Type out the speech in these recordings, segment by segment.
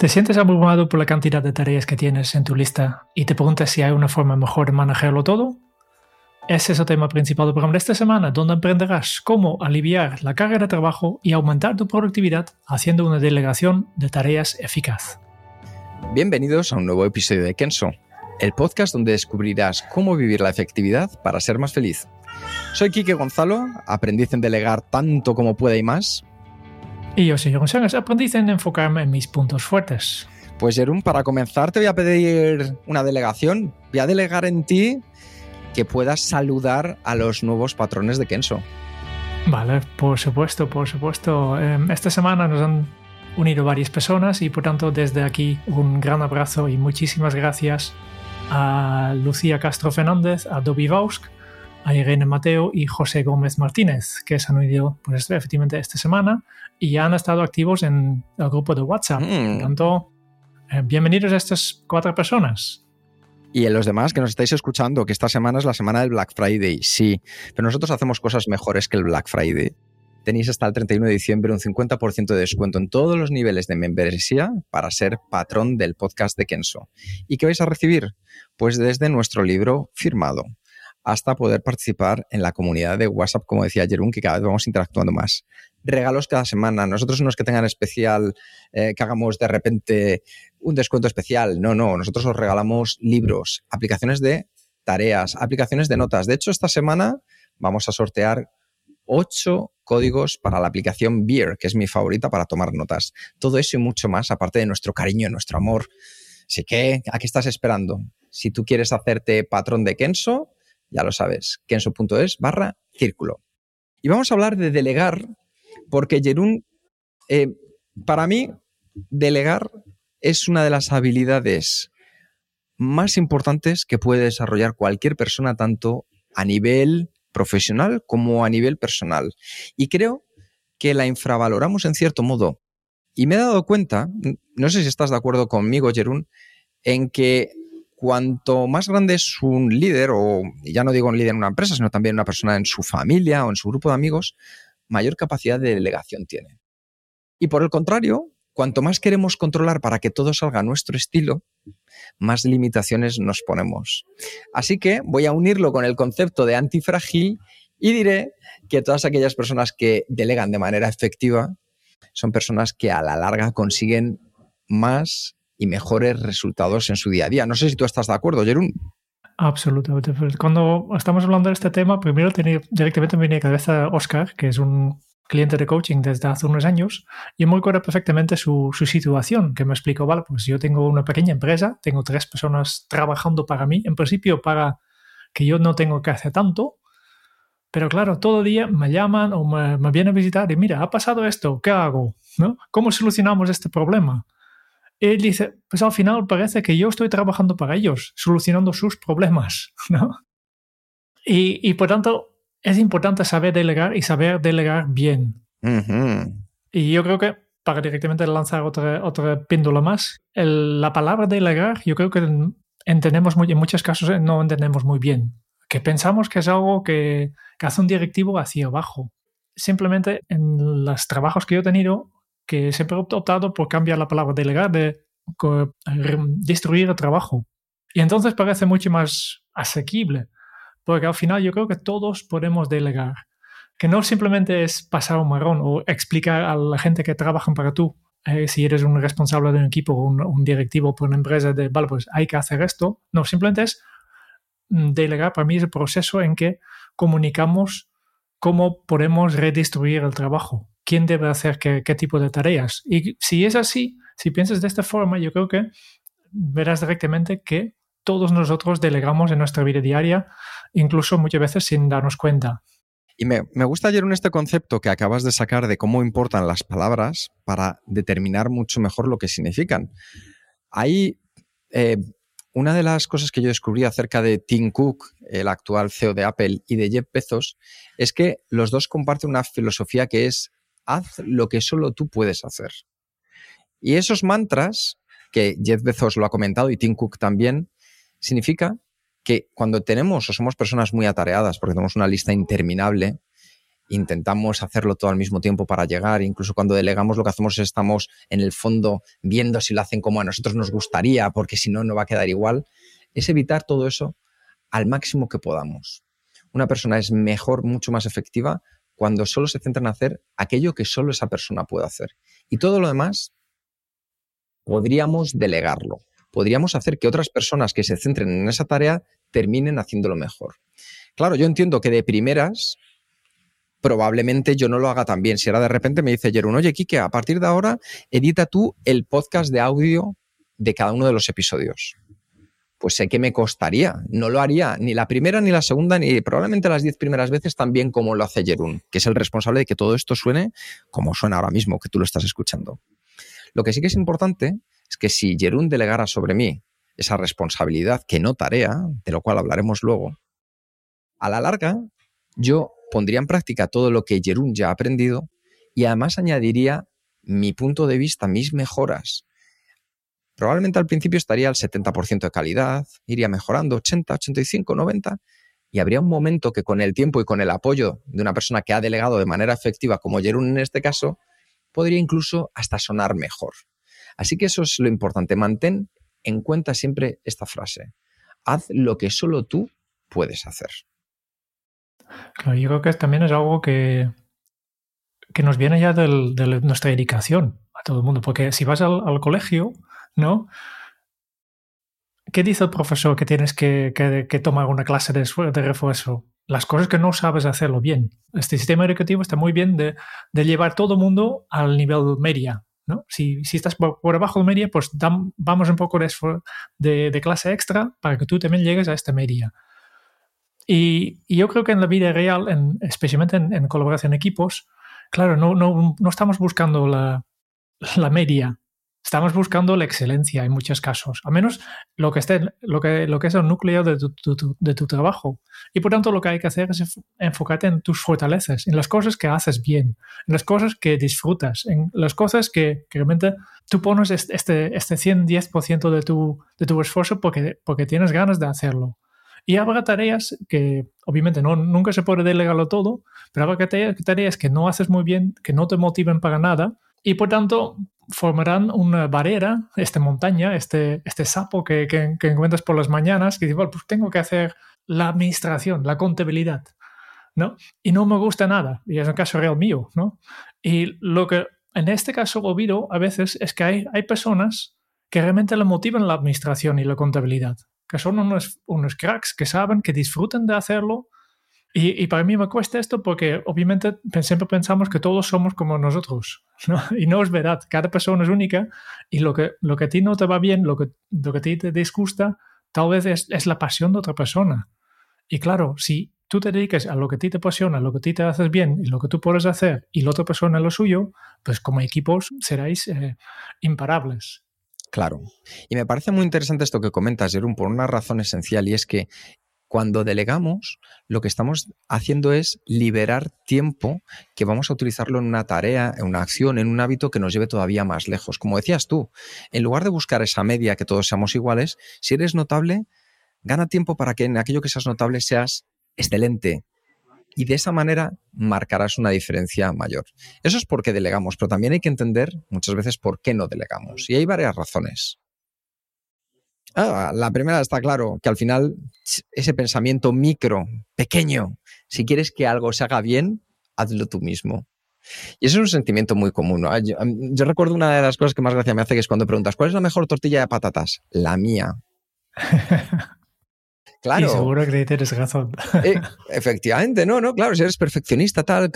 ¿Te sientes abrumado por la cantidad de tareas que tienes en tu lista y te preguntas si hay una forma mejor de manejarlo todo? Ese es el tema principal del de esta semana, donde aprenderás cómo aliviar la carga de trabajo y aumentar tu productividad haciendo una delegación de tareas eficaz. Bienvenidos a un nuevo episodio de Kenso, el podcast donde descubrirás cómo vivir la efectividad para ser más feliz. Soy Quique Gonzalo, aprendiz en delegar tanto como pueda y más, y yo soy González, aprendiz en enfocarme en mis puntos fuertes. Pues Jerón, para comenzar te voy a pedir una delegación. Voy a delegar en ti que puedas saludar a los nuevos patrones de Kenso. Vale, por supuesto, por supuesto. Em, esta semana nos han unido varias personas y por tanto desde aquí un gran abrazo y muchísimas gracias a Lucía Castro Fernández, a Dobby Vausk, a Irene Mateo y José Gómez Martínez, que se han unido pues, efectivamente esta semana y ya han estado activos en el grupo de WhatsApp. Por mm. tanto, eh, bienvenidos a estas cuatro personas. Y a los demás que nos estáis escuchando, que esta semana es la semana del Black Friday, sí, pero nosotros hacemos cosas mejores que el Black Friday. Tenéis hasta el 31 de diciembre un 50% de descuento en todos los niveles de membresía para ser patrón del podcast de Kenso. ¿Y qué vais a recibir? Pues desde nuestro libro firmado hasta poder participar en la comunidad de WhatsApp, como decía Jerún, que cada vez vamos interactuando más. Regalos cada semana. Nosotros no es que tengan especial, eh, que hagamos de repente un descuento especial. No, no. Nosotros os regalamos libros, aplicaciones de tareas, aplicaciones de notas. De hecho, esta semana vamos a sortear ocho códigos para la aplicación Beer, que es mi favorita para tomar notas. Todo eso y mucho más, aparte de nuestro cariño, nuestro amor. Así que, ¿a qué estás esperando? Si tú quieres hacerte patrón de Kenso, ya lo sabes, kenso.es barra círculo. Y vamos a hablar de delegar, porque Jerún, eh, para mí, delegar es una de las habilidades más importantes que puede desarrollar cualquier persona, tanto a nivel profesional como a nivel personal. Y creo que la infravaloramos en cierto modo. Y me he dado cuenta, no sé si estás de acuerdo conmigo, Jerún, en que cuanto más grande es un líder, o ya no digo un líder en una empresa, sino también una persona en su familia o en su grupo de amigos, mayor capacidad de delegación tiene. Y por el contrario, cuanto más queremos controlar para que todo salga a nuestro estilo, más limitaciones nos ponemos. Así que voy a unirlo con el concepto de antifrágil y diré que todas aquellas personas que delegan de manera efectiva son personas que a la larga consiguen más y mejores resultados en su día a día. No sé si tú estás de acuerdo, Jerún. Absolutamente. Cuando estamos hablando de este tema, primero directamente me viene a cabeza Oscar, que es un cliente de coaching desde hace unos años, y me acuerdo perfectamente su, su, situación, que me explicó, vale, pues yo tengo una pequeña empresa, tengo tres personas trabajando para mí, en principio para que yo no tengo que hacer tanto, pero claro, todo día me llaman o me, me vienen a visitar y mira, ha pasado esto, ¿qué hago? ¿No? ¿Cómo solucionamos este problema? Él dice, pues al final parece que yo estoy trabajando para ellos, solucionando sus problemas, ¿no? Y, y por tanto, es importante saber delegar y saber delegar bien. Y yo creo que, para directamente lanzar otra, otra píndula más, la palabra delegar, yo creo que entendemos muy, en muchos casos eh, no entendemos muy bien. Que pensamos que es algo que, que hace un directivo hacia abajo. Simplemente en los trabajos que yo he tenido, que siempre he optado por cambiar la palabra delegar de destruir el trabajo. Y entonces parece mucho más asequible, porque al final yo creo que todos podemos delegar, que no simplemente es pasar un marrón o explicar a la gente que trabajan para tú, eh, si eres un responsable de un equipo o un, un, directivo por una empresa, de, vale, pues hay que hacer esto. No, simplemente es mm, delegar, para mí es el proceso en que comunicamos cómo podemos redistribuir el trabajo quién debe hacer qué, tipo de tareas. Y si es así, si piensas de esta forma, yo creo que verás directamente que todos nosotros delegamos en nuestra vida diaria, incluso muchas veces sin darnos cuenta. Y me, gusta ayer un este concepto que acabas de sacar de cómo importan las palabras para determinar mucho mejor lo que significan. Hay eh, una de las cosas que yo descubrí acerca de Tim Cook, el actual CEO de Apple, y de Jeff Bezos, es que los dos comparten una filosofía que es haz lo que solo tú puedes hacer. Y esos mantras, que Jeff Bezos lo ha comentado y Tim Cook también, significa que cuando tenemos o somos personas muy atareadas, porque tenemos una lista interminable, intentamos hacerlo todo al mismo tiempo para llegar, incluso cuando delegamos lo que hacemos es estamos en el fondo viendo si lo hacen como a nosotros nos gustaría, porque si no, no va a quedar igual, es evitar todo eso al máximo que podamos. Una persona es mejor, mucho más efectiva cuando solo se centra en hacer aquello que solo esa persona puede hacer. Y todo lo demás podríamos delegarlo podríamos hacer que otras personas que se centren en esa tarea terminen haciéndolo mejor. Claro, yo entiendo que de primeras probablemente yo no lo haga tan bien. Si ahora de repente me dice Jerón, oye, Kike, a partir de ahora edita tú el podcast de audio de cada uno de los episodios. Pues sé que me costaría. No lo haría ni la primera, ni la segunda, ni probablemente las diez primeras veces tan bien como lo hace Jerún, que es el responsable de que todo esto suene como suena ahora mismo, que tú lo estás escuchando. Lo que sí que es importante es que si Jerún delegara sobre mí esa responsabilidad que no tarea, de lo cual hablaremos luego, a la larga yo pondría en práctica todo lo que Jerún ya ha aprendido y además añadiría mi punto de vista, mis mejoras. Probablemente al principio estaría al 70% de calidad, iría mejorando 80, 85, 90 y habría un momento que con el tiempo y con el apoyo de una persona que ha delegado de manera efectiva como Jerún en este caso, podría incluso hasta sonar mejor. Así que eso es lo importante. Mantén en cuenta siempre esta frase. Haz lo que solo tú puedes hacer. Claro, yo creo que también es algo que, que nos viene ya de nuestra dedicación a todo el mundo. Porque si vas al, colegio, ¿no? ¿Qué dice el profesor que tienes que, tomar una clase de, de, refuerzo? Las cosas que no sabes hacerlo bien. Este sistema educativo está muy bien de, de llevar todo el mundo al nivel media, si, estás por, abajo de media, pues vamos un poco de, de, clase extra para que tú también llegues a esta media. Y, yo creo que en la vida real, especialmente en, colaboración en equipos, claro, no, no, no estamos buscando la, la media, Estamos buscando la excelencia en muchos casos, al menos lo que, esté, lo que, lo que es el núcleo de tu, de tu, trabajo. Y por tanto lo que hay que hacer es enfocarte en tus fortalezas, en las cosas que haces bien, en las cosas que disfrutas, en las cosas que, realmente tú pones este, este 110% de tu, de tu esfuerzo porque, porque tienes ganas de hacerlo. Y habrá tareas que, obviamente, no, nunca se puede delegarlo todo, pero habrá tareas que no haces muy bien, que no te motiven para nada, y por tanto formarán una barrera, esta montaña, este, este sapo que, que, encuentras por las mañanas, que dice, bueno, pues tengo que hacer la administración, la contabilidad, ¿no? Y no me gusta nada, y es un caso real mío, ¿no? Y lo que en este caso olvido a veces es que hay, hay personas que realmente le motivan la administración y la contabilidad, que son unos, unos cracks que saben, que disfrutan de hacerlo, y, para mí me cuesta esto porque obviamente siempre pensamos que todos somos como nosotros, ¿no? Y no es verdad, cada persona es única y lo que, lo que a ti no te va bien, lo que, lo que a ti te disgusta, tal vez es, es la pasión de otra persona. Y claro, si tú te dedicas a lo que a ti te apasiona, a lo que a ti te haces bien y lo que tú puedes hacer y la otra persona lo suyo, pues como equipos seréis eh, imparables. Claro. Y me parece muy interesante esto que comentas, Jerón, por una razón esencial y es que cuando delegamos, lo que estamos haciendo es liberar tiempo que vamos a utilizarlo en una tarea, en una acción, en un hábito que nos lleve todavía más lejos. Como decías tú, en lugar de buscar esa media que todos seamos iguales, si eres notable, gana tiempo para que en aquello que seas notable seas excelente. Y de esa manera marcarás una diferencia mayor. Eso es porque delegamos, pero también hay que entender muchas veces por qué no delegamos. Y hay varias razones. Ah, la primera está claro, que al final ese pensamiento micro, pequeño, si quieres que algo se haga bien, hazlo tú mismo. Y eso es un sentimiento muy común. Yo, recuerdo una de las cosas que más gracia me hace, que es cuando preguntas, ¿cuál es la mejor tortilla de patatas? La mía. claro. Y seguro que tienes razón. Eh, efectivamente, no, no, claro, si eres perfeccionista, tal,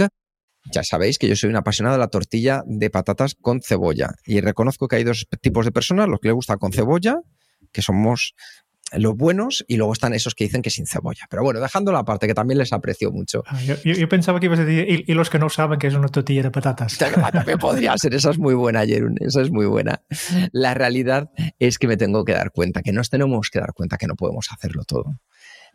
ya sabéis que yo soy un apasionado de la tortilla de patatas con cebolla. Y reconozco que hay dos tipos de personas, los que le gusta con cebolla que somos los buenos y luego están esos que dicen que sin cebolla. Pero bueno, dejando la parte que también les aprecio mucho. Ah, yo, pensaba que ibas a decir, y, los que no saben que es una tortilla de patatas. También podría ser, esa es muy buena, Jerun, esa es muy buena. La realidad es que me tengo que dar cuenta, que nos tenemos que dar cuenta que no podemos hacerlo todo.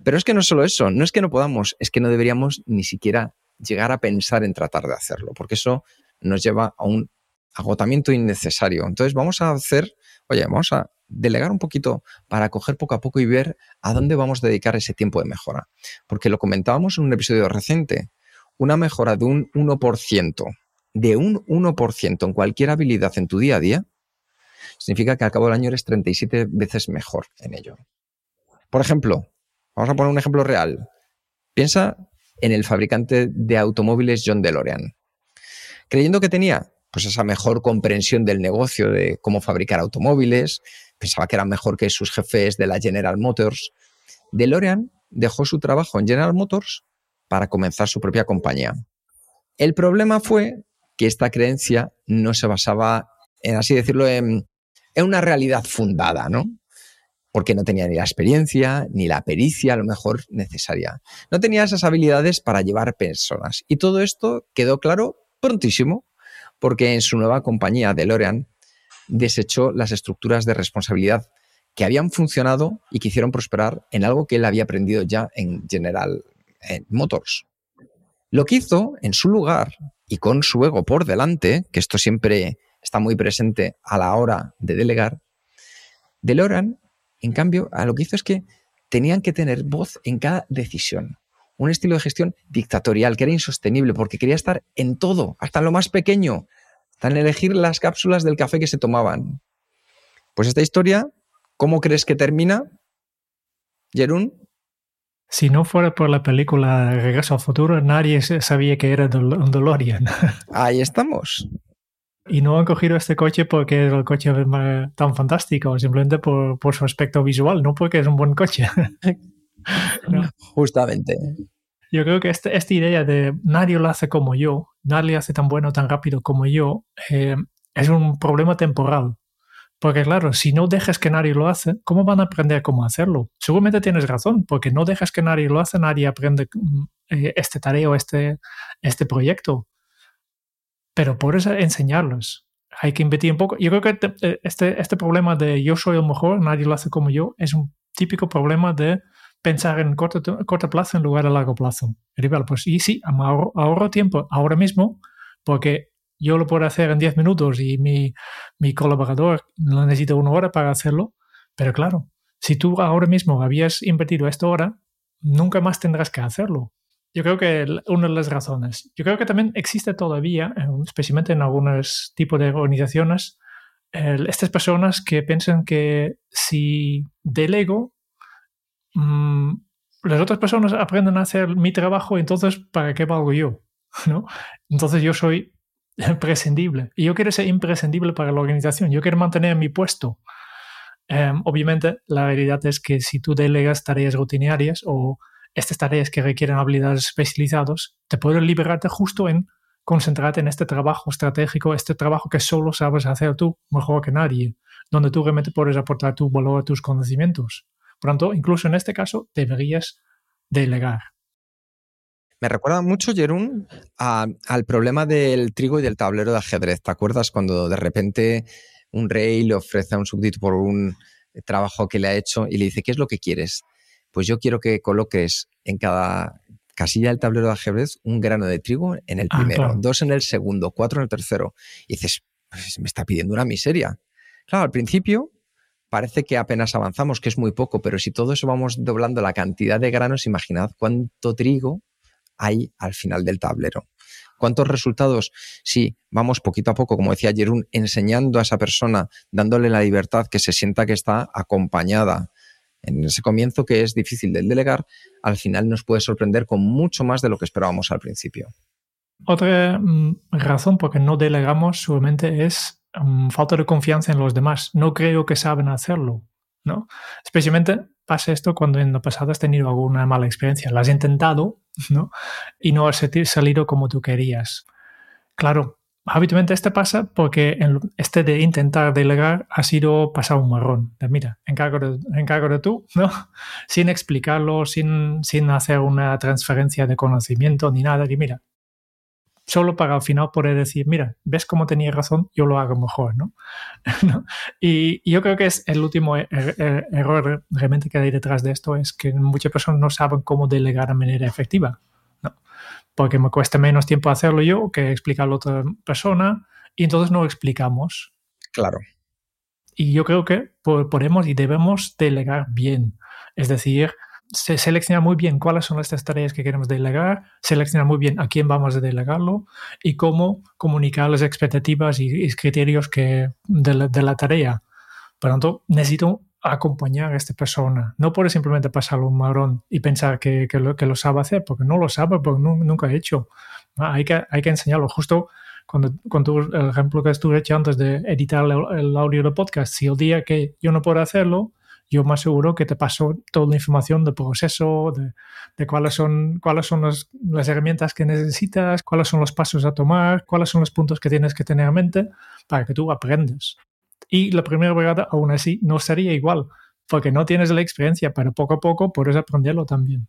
Pero es que no solo eso, no es que no podamos, es que no deberíamos ni siquiera llegar a pensar en tratar de hacerlo, porque eso nos lleva a un agotamiento innecesario. Entonces vamos a hacer, oye, vamos a delegar un poquito para coger poco a poco y ver a dónde vamos a dedicar ese tiempo de mejora. Porque lo comentábamos en un episodio reciente, una mejora de un 1%, de un 1% en cualquier habilidad en tu día a día, significa que al cabo del año eres 37 veces mejor en ello. Por ejemplo, vamos a poner un ejemplo real. Piensa en el fabricante de automóviles John DeLorean. Creyendo que tenía pues esa mejor comprensión del negocio de cómo fabricar automóviles, pensaba que era mejor que sus jefes de la General Motors. DeLorean dejó su trabajo en General Motors para comenzar su propia compañía. El problema fue que esta creencia no se basaba en, así decirlo, en, una realidad fundada, ¿no? Porque no tenía ni la experiencia, ni la pericia, a lo mejor necesaria. No tenía esas habilidades para llevar personas. Y todo esto quedó claro prontísimo, porque en su nueva compañía, DeLorean, desechó las estructuras de responsabilidad que habían funcionado y que hicieron prosperar en algo que él había aprendido ya en General Motors. Lo que hizo en su lugar y con su ego por delante, que esto siempre está muy presente a la hora de delegar, DeLorean, en cambio, a lo que hizo es que tenían que tener voz en cada decisión. Un estilo de gestión dictatorial que era insostenible porque quería estar en todo, hasta en lo más pequeño, en elegir las cápsulas del café que se tomaban. Pues esta historia, ¿cómo crees que termina? Jerún. Si no fuera por la película Regreso al Futuro, nadie sabía que era un DeLorean. Ahí estamos. Y no han cogido este coche porque es el coche tan fantástico, simplemente por, su aspecto visual, no porque es un buen coche. Justamente. Yo creo que este, esta idea de nadie lo hace como yo, nadie hace tan bueno, tan rápido como yo, eh, es un problema temporal. Porque claro, si no dejas que nadie lo hace, ¿cómo van a aprender cómo hacerlo? Seguramente tienes razón, porque no dejas que nadie lo hace, nadie aprende mm, eh, este tarea o este, este proyecto. Pero por eso enseñarlos. Hay que invertir un poco. Yo creo que eh, este, este problema de yo soy el mejor, nadie lo hace como yo, es un típico problema de pensar en corto, corto plazo en lugar de largo plazo. Rival, pues y sí, ahorro, tiempo ahora mismo porque yo lo puedo hacer en 10 minutos y mi, mi colaborador necesita una hora para hacerlo, pero claro, si tú ahora mismo habías invertido esta hora, nunca más tendrás que hacerlo. Yo creo que una de las razones. Yo creo que también existe todavía, especialmente en algunos tipos de organizaciones, estas personas que piensan que si delego Mm, las otras personas aprenden a hacer mi trabajo, entonces, ¿para qué valgo yo? ¿No? Entonces yo soy imprescindible. Y yo quiero ser imprescindible para la organización. Yo quiero mantener mi puesto. Em, obviamente, la realidad es que si tú delegas tareas rutinarias o estas tareas que requieren habilidades especializadas, te puedes liberarte justo en concentrarte en este trabajo estratégico, este trabajo que solo sabes hacer tú mejor que nadie, donde tú realmente puedes aportar tu valor tus conocimientos. Pronto, incluso en este caso, deberías delegar. Me recuerda mucho, Jerún, al problema del trigo y del tablero de ajedrez. ¿Te acuerdas cuando de repente un rey le ofrece a un súbdito por un trabajo que le ha hecho y le dice, ¿qué es lo que quieres? Pues yo quiero que coloques en cada casilla del tablero de ajedrez un grano de trigo en el ah, primero, dos en el segundo, cuatro en el tercero. Y dices, pues me está pidiendo una miseria. Claro, al principio parece que apenas avanzamos, que es muy poco, pero si todo eso vamos doblando la cantidad de granos, imaginad cuánto trigo hay al final del tablero. ¿Cuántos resultados? Sí, vamos poquito a poco, como decía Jerún, enseñando a esa persona, dándole la libertad, que se sienta que está acompañada. En ese comienzo que es difícil de delegar, al final nos puede sorprender con mucho más de lo que esperábamos al principio. Otra mm, razón por qué no delegamos solamente es Mm, falta de confianza en los demás. No creo que saben hacerlo, ¿no? Especialmente pasa esto cuando en el pasado has tenido alguna mala experiencia. La has intentado, ¿no? Y no has salido como tú querías. Claro, habitualmente este pasa porque este de intentar delegar ha sido pasar un marrón. De, mira, encargo de, encargo de tú, ¿no? Sin explicarlo, sin, sin hacer una transferencia de conocimiento ni nada. Y mira, solo para al final poder decir, mira, ves cómo tenía razón, yo lo hago mejor, ¿no? Y, yo creo que es el último er, er, error realmente que hay detrás de esto, es que muchas personas no saben cómo delegar de manera efectiva, ¿no? Porque me cuesta menos tiempo hacerlo yo que explicarlo a otra persona y entonces no explicamos. Claro. Y yo creo que podemos y debemos delegar bien. Es decir, se selecciona muy bien cuáles son estas tareas que queremos delegar, selecciona muy bien a quién vamos a delegarlo y cómo comunicar las expectativas y, criterios que, de, la, tarea. Por lo tanto, necesito acompañar a esta persona. No puede simplemente pasarlo un marrón y pensar que, lo, que lo sabe hacer, porque no lo sabe, porque nunca ha hecho. Ah, hay que, hay que enseñarlo. Justo cuando, cuando el ejemplo que estuve hecho antes de editar el, el audio del podcast, si el día que yo no puedo hacerlo, yo más seguro que te paso toda la información del proceso, de, cuáles son, cuáles son las herramientas que necesitas, cuáles son los pasos a tomar, cuáles son los puntos que tienes que tener en mente para que tú aprendas. Y la primera vez aún así no sería igual, porque no tienes la experiencia, pero poco a poco puedes aprenderlo también.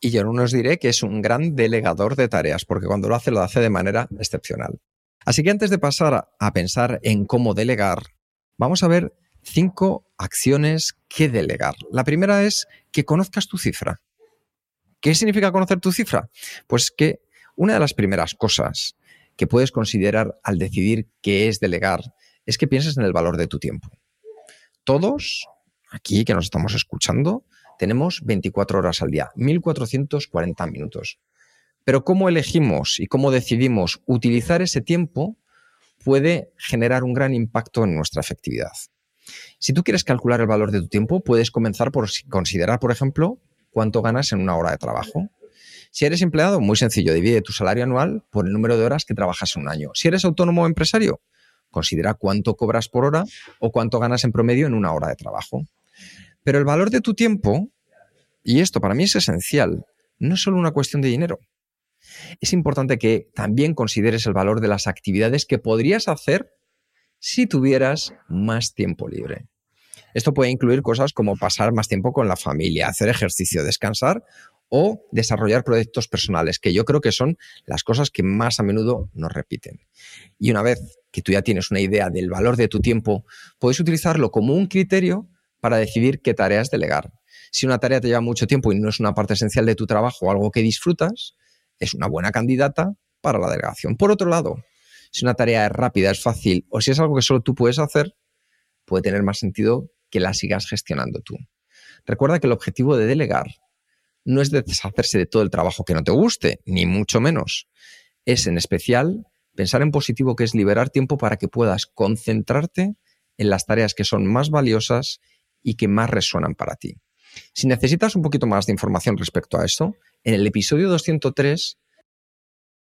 Y yo no os diré que es un gran delegador de tareas, porque cuando lo hace, lo hace de manera excepcional. Así que antes de pasar a pensar en cómo delegar, vamos a ver cinco acciones que delegar. La primera es que conozcas tu cifra. ¿Qué significa conocer tu cifra? Pues que una de las primeras cosas que puedes considerar al decidir qué es delegar es que pienses en el valor de tu tiempo. Todos, aquí que nos estamos escuchando, tenemos 24 horas al día, 1440 minutos. Pero cómo elegimos y cómo decidimos utilizar ese tiempo puede generar un gran impacto en nuestra efectividad. Si tú quieres calcular el valor de tu tiempo, puedes comenzar por considerar, por ejemplo, cuánto ganas en una hora de trabajo. Si eres empleado, muy sencillo, divide tu salario anual por el número de horas que trabajas en un año. Si eres autónomo o empresario, considera cuánto cobras por hora o cuánto ganas en promedio en una hora de trabajo. Pero el valor de tu tiempo, y esto para mí es esencial, no es solo una cuestión de dinero. Es importante que también consideres el valor de las actividades que podrías hacer si tuvieras más tiempo libre. Esto puede incluir cosas como pasar más tiempo con la familia, hacer ejercicio, descansar o desarrollar proyectos personales, que yo creo que son las cosas que más a menudo nos repiten. Y una vez que tú ya tienes una idea del valor de tu tiempo, puedes utilizarlo como un criterio para decidir qué tareas delegar. Si una tarea te lleva mucho tiempo y no es una parte esencial de tu trabajo o algo que disfrutas, es una buena candidata para la delegación. Por otro lado, si una tarea es rápida, es fácil, o si es algo que solo tú puedes hacer, puede tener más sentido que la sigas gestionando tú. Recuerda que el objetivo de delegar no es deshacerse de todo el trabajo que no te guste, ni mucho menos. Es en especial pensar en positivo, que es liberar tiempo para que puedas concentrarte en las tareas que son más valiosas y que más resuenan para ti. Si necesitas un poquito más de información respecto a esto, en el episodio 203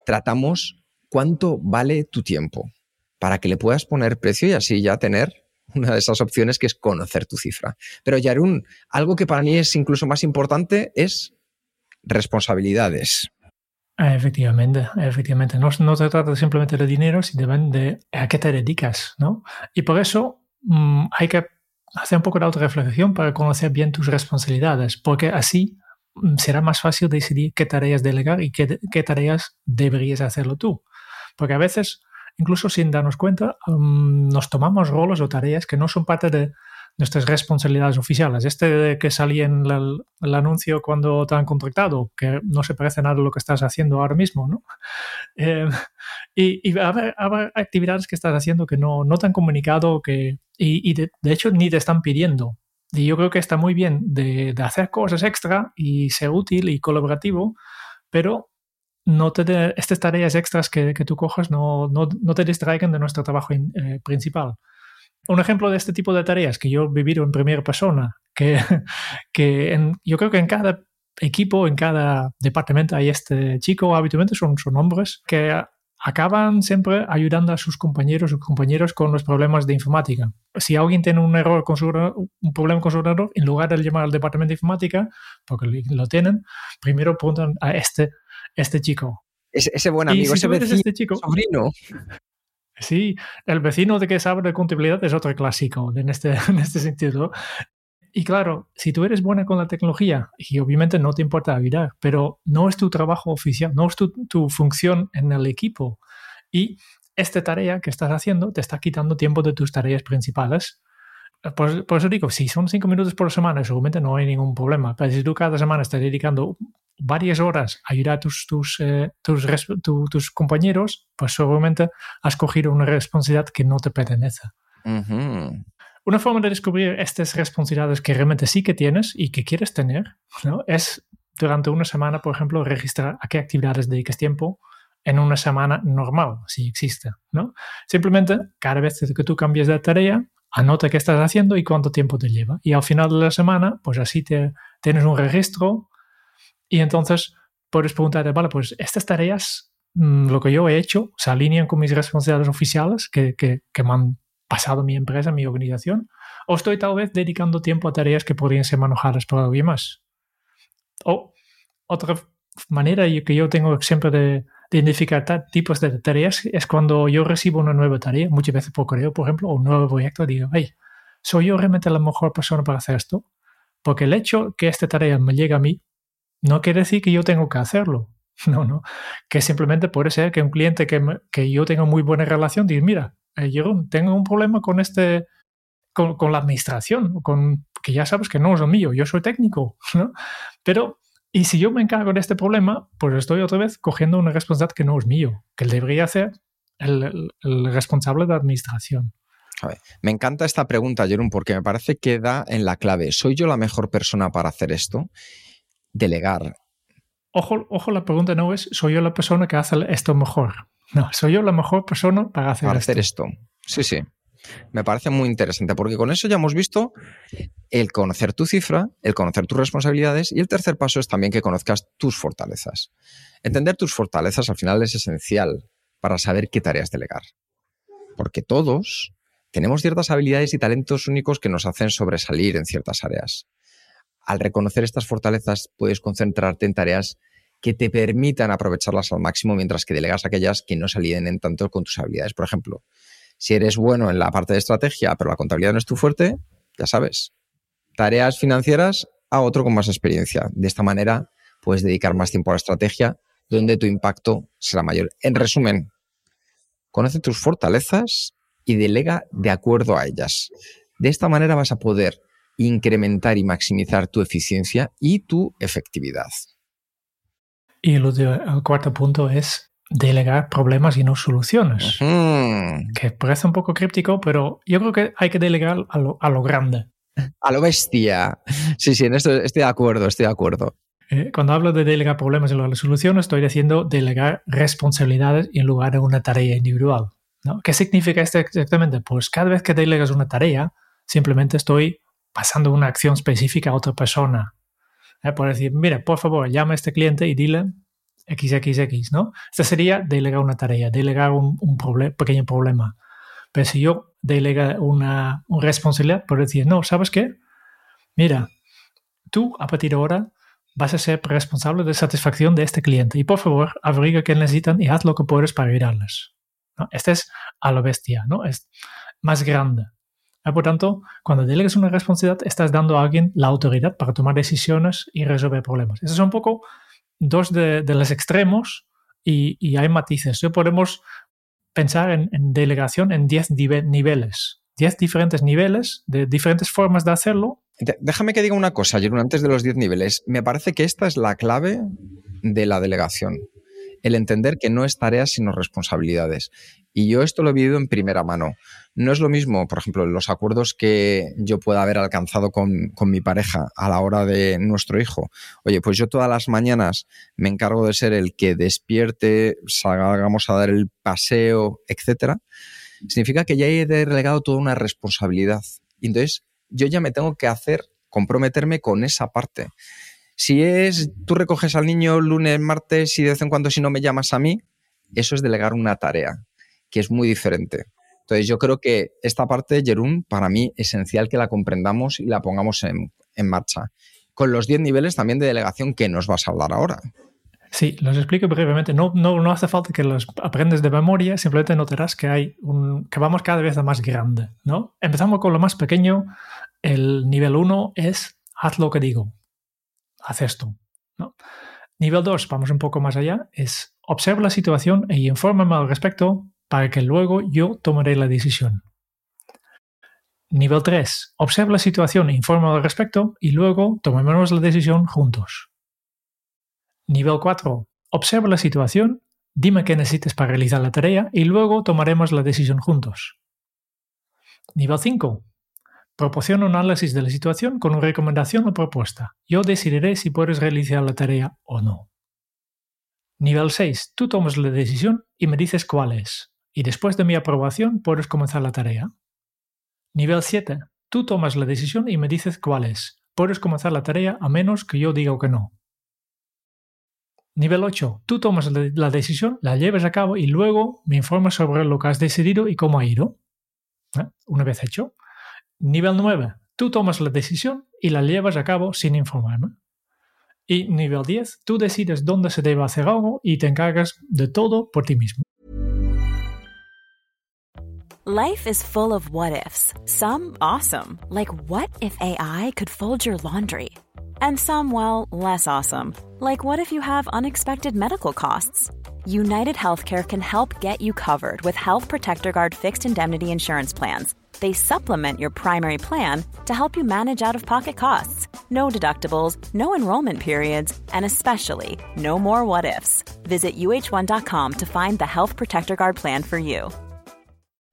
tratamos cuánto vale tu tiempo para que le puedas poner precio y así ya tener una de esas opciones que es conocer tu cifra. Pero Yarun, algo que para mí es incluso más importante es responsabilidades. Efectivamente, efectivamente. No, no se trata simplemente de dinero, sino de a qué te dedicas, ¿no? Y por eso mm, hay que hacer un poco de autorreflexión para conocer bien tus responsabilidades, porque así mm, será más fácil decidir qué tareas delegar y qué, qué tareas deberías hacerlo tú. Porque a veces, incluso sin darnos cuenta, nos tomamos roles o tareas que no son parte de nuestras responsabilidades oficiales. Este que salía en el, anuncio cuando te han contratado, que no se parece nada a lo que estás haciendo ahora mismo, ¿no? Eh, y, y habrá, actividades que estás haciendo que no, no te han comunicado que, y, de, de, hecho ni te están pidiendo. Y yo creo que está muy bien de, de hacer cosas extra y ser útil y colaborativo, pero no te estas tareas extras que, tú cojas no, no, te distraigan de nuestro trabajo eh, principal. Un ejemplo de este tipo de tareas que yo he vivido en primera persona, que, que yo creo que en cada equipo, en cada departamento hay este chico, habitualmente son, son hombres, que acaban siempre ayudando a sus compañeros o compañeros con los problemas de informática. Si alguien tiene un error con su un problema con su ordenador, en lugar de llamar al departamento de informática, porque lo tienen, primero preguntan a este este chico. ese buen amigo, ese vecino, este chico, sobrino. Sí, el vecino de que sabe de contabilidad es otro clásico en este, en este sentido. Y claro, si tú eres buena con la tecnología, y obviamente no te importa ayudar, pero no es tu trabajo oficial, no es tu, tu función en el equipo. Y esta tarea que estás haciendo te está quitando tiempo de tus tareas principales. Por, por, eso digo, si son cinco minutos por semana, seguramente no hay ningún problema. Pero si tú cada semana estás dedicando varias horas a ayudar a tus, tus, eh, tus, tu, tus, compañeros, pues seguramente has cogido una responsabilidad que no te pertenece. Uh -huh. Una forma de descubrir estas responsabilidades que realmente sí que tienes y que quieres tener ¿no? es durante una semana, por ejemplo, registrar a qué actividades dedicas tiempo en una semana normal, si existe. ¿no? Simplemente, cada vez que tú cambies de tarea, anota qué estás haciendo y cuánto tiempo te lleva. Y al final de la semana, pues así te, tienes un registro y entonces puedes preguntarte, vale, pues estas tareas, mmm, lo que yo he hecho, se alinean con mis responsabilidades oficiales que, que, que me han pasado mi empresa, mi organización, o estoy tal vez dedicando tiempo a tareas que podrían ser manejadas por alguien más. O otra manera que yo tengo siempre de, de identificar tipos de tareas es cuando yo recibo una nueva tarea, muchas veces por correo, por ejemplo, o un nuevo proyecto, digo, hey, ¿soy yo realmente la mejor persona para hacer esto? Porque el hecho que esta tarea me llegue a mí no quiere decir que yo tengo que hacerlo. No, no. Que simplemente puede ser que un cliente que, me, que yo tenga muy buena relación diga, mira, eh, Jeroen, tengo un problema con este, con, con, la administración, con, que ya sabes que no es lo mío, yo soy técnico, ¿no? Pero, y si yo me encargo de este problema, pues estoy otra vez cogiendo una responsabilidad que no es mío, que debería ser el, el, el responsable de administración. Ver, me encanta esta pregunta, Jerón, porque me parece que da en la clave. ¿Soy yo la mejor persona para hacer esto? Delegar. Ojo, ojo, la pregunta no es, ¿soy yo la persona que hace esto mejor? No, soy yo la mejor persona para hacer, para esto. hacer esto. Sí, sí. Me parece muy interesante porque con eso ya hemos visto el conocer tu cifra, el conocer tus responsabilidades y el tercer paso es también que conozcas tus fortalezas. Entender tus fortalezas al final es esencial para saber qué tareas delegar. Porque todos tenemos ciertas habilidades y talentos únicos que nos hacen sobresalir en ciertas áreas. Al reconocer estas fortalezas puedes concentrarte en tareas que te permitan aprovecharlas al máximo mientras que delegas aquellas que no se en tanto con tus habilidades. Por ejemplo, si eres bueno en la parte de estrategia, pero la contabilidad no es tu fuerte, ya sabes, tareas financieras a otro con más experiencia. De esta manera puedes dedicar más tiempo a la estrategia, donde tu impacto será mayor. En resumen, conoce tus fortalezas y delega de acuerdo a ellas. De esta manera vas a poder incrementar y maximizar tu eficiencia y tu efectividad. Y el cuarto punto es delegar problemas y no soluciones. Uh -huh. Que parece un poco críptico, pero yo creo que hay que delegar a lo, a lo grande. A lo bestia. Sí, sí, en esto estoy de acuerdo, estoy de acuerdo. Eh, cuando hablo de delegar problemas y no soluciones, estoy diciendo delegar responsabilidades en lugar de una tarea individual. ¿no? ¿Qué significa esto exactamente? Pues cada vez que delegas una tarea, simplemente estoy pasando una acción específica a otra persona. ¿Eh? Por decir, mira, por favor, llama a este cliente y dile XXX, ¿no? Esta sería delegar una tarea, delegar un, un pequeño problema. Pero si yo delega una, una, responsabilidad, por decir, no, ¿sabes qué? Mira, tú a partir de ahora vas a ser responsable de satisfacción de este cliente y por favor, averigua qué necesitan y haz lo que puedes para ayudarles. ¿no? Este es a lo bestia, ¿no? Es más grande. Por tanto, cuando delegas una responsabilidad, estás dando a alguien la autoridad para tomar decisiones y resolver problemas. Esos son un poco dos de, los extremos y, hay matices. Podemos pensar en, en delegación en 10 niveles, 10 diferentes niveles de diferentes formas de hacerlo. Déjame que diga una cosa, Jerón, antes de los 10 niveles. Me parece que esta es la clave de la delegación. El entender que no es tarea sino responsabilidades. Y yo esto lo he vivido en primera mano. No es lo mismo, por ejemplo, los acuerdos que yo pueda haber alcanzado con, con, mi pareja a la hora de nuestro hijo. Oye, pues yo todas las mañanas me encargo de ser el que despierte, salgamos a dar el paseo, etcétera. Significa que ya he delegado toda una responsabilidad. Entonces yo ya me tengo que hacer, comprometerme con esa parte. Si es tú recoges al niño lunes, martes y de vez en cuando si no me llamas a mí, eso es delegar una tarea, que es muy diferente. Entonces yo creo que esta parte, Jerún, para mí esencial que la comprendamos y la pongamos en, en marcha. Con los 10 niveles también de delegación que nos vas a hablar ahora. Sí, los explico brevemente. No, no, no hace falta que los aprendes de memoria, simplemente notarás que hay un, que vamos cada vez a más grande, ¿no? Empezamos con lo más pequeño. El nivel 1 es haz lo que digo. Haz esto, ¿no? Nivel 2, vamos un poco más allá, es observa la situación e infórmame al respecto para que luego yo tomaré la decisión. Nivel 3, observa la situación e informa al respecto y luego tomaremos la decisión juntos. Nivel 4. Observa la situación, dime qué necesites para realizar la tarea y luego tomaremos la decisión juntos. Nivel 5. Proporciona un análisis de la situación con una recomendación o propuesta. Yo decidiré si puedes realizar la tarea o no. Nivel 6. Tú tomas la decisión y me dices cuál es. Y después de mi aprobación puedes comenzar la tarea. Nivel 7. Tú tomas la decisión y me dices cuál es. Puedes comenzar la tarea a menos que yo diga que no. Nivel 8. Tú tomas la decisión, la lleves a cabo y luego me informas sobre lo que has decidido y cómo ha ido. ¿Eh? Una vez hecho. Nivel 9. Tú tomas la decisión y la llevas a cabo sin informarme. Y nivel 10. Tú decides dónde se debe hacer algo y te encargas de todo por ti mismo. Life is full of what ifs. Some awesome, like what if AI could fold your laundry? And some, well, less awesome. Like what if you have unexpected medical costs? United Healthcare can help get you covered with Health Protector Guard fixed indemnity insurance plans. They supplement your primary plan to help you manage out of pocket costs. No deductibles, no enrollment periods, and especially no more what ifs. Visit uh1.com to find the Health Protector Guard plan for you.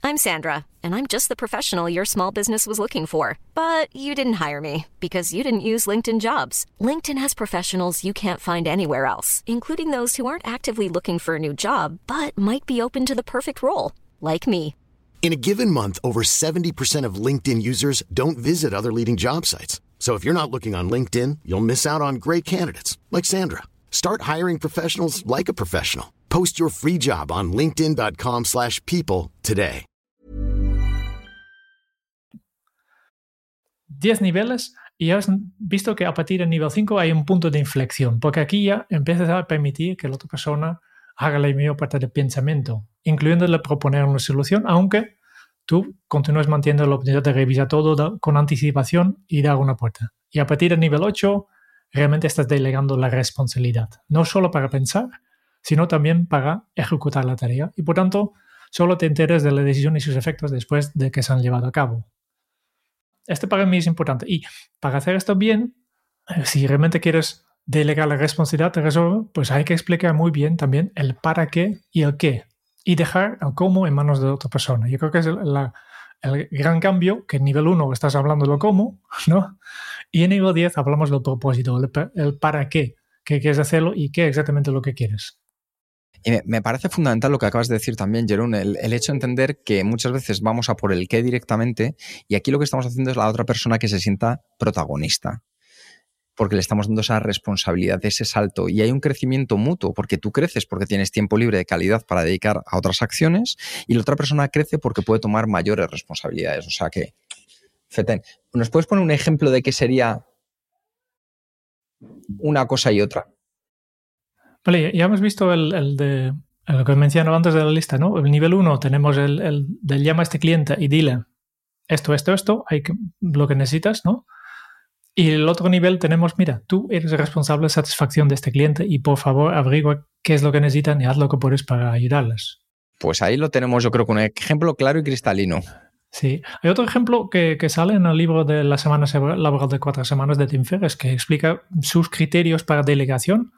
I'm Sandra, and I'm just the professional your small business was looking for. But you didn't hire me because you didn't use LinkedIn jobs. LinkedIn has professionals you can't find anywhere else, including those who aren't actively looking for a new job but might be open to the perfect role, like me. In a given month, over 70% of LinkedIn users don't visit other leading job sites. So if you're not looking on LinkedIn, you'll miss out on great candidates like Sandra. Start hiring professionals like a professional. Post your free job on linkedin.com/people today. 10 niveles y has visto que a partir del nivel 5 hay un punto de inflexión, porque aquí ya empiezas a permitir que la otra persona mayor parte del pensamiento, incluyéndole proponer una solución, aunque tú continúes manteniendo la oportunidad de revisar todo con anticipación y dar una puerta. Y a partir del nivel 8, realmente estás delegando la responsabilidad, no solo para pensar, sino también para ejecutar la tarea. Y por tanto, solo te enteres de la decisión y sus efectos después de que se han llevado a cabo. Este para mí es importante. Y para hacer esto bien, eh, si realmente quieres delegar la responsabilidad de resolver, pues hay que explicar muy bien también el para qué y el qué. Y dejar el cómo en manos de otra persona. Yo creo que es el, gran cambio, que en nivel 1 estás hablando de lo cómo, ¿no? Y en nivel 10 hablamos del propósito, el, el para qué, qué quieres hacerlo y qué exactamente lo que quieres. Y me, parece fundamental lo que acabas de decir también, Jerón, el, hecho de entender que muchas veces vamos a por el qué directamente y aquí lo que estamos haciendo es la otra persona que se sienta protagonista porque le estamos dando esa responsabilidad, ese salto. Y hay un crecimiento mutuo, porque tú creces porque tienes tiempo libre de calidad para dedicar a otras acciones y la otra persona crece porque puede tomar mayores responsabilidades. O sea que, Feten, ¿nos puedes poner un ejemplo de qué sería una cosa y otra? Vale, ya hemos visto el, de lo que mencionado antes de la lista, ¿no? El nivel 1 tenemos el, el del llama a este cliente y dile esto, esto, esto, hay que, lo que necesitas, ¿no? Y el otro nivel tenemos, mira, tú eres responsable de satisfacción de este cliente y por favor averigua qué es lo que necesitan y haz lo que puedes para ayudarles. Pues ahí lo tenemos, yo creo, con un ejemplo claro y cristalino. Sí. Hay otro ejemplo que, que, sale en el libro de la semana laboral de cuatro semanas de Tim Ferriss que explica sus criterios para delegación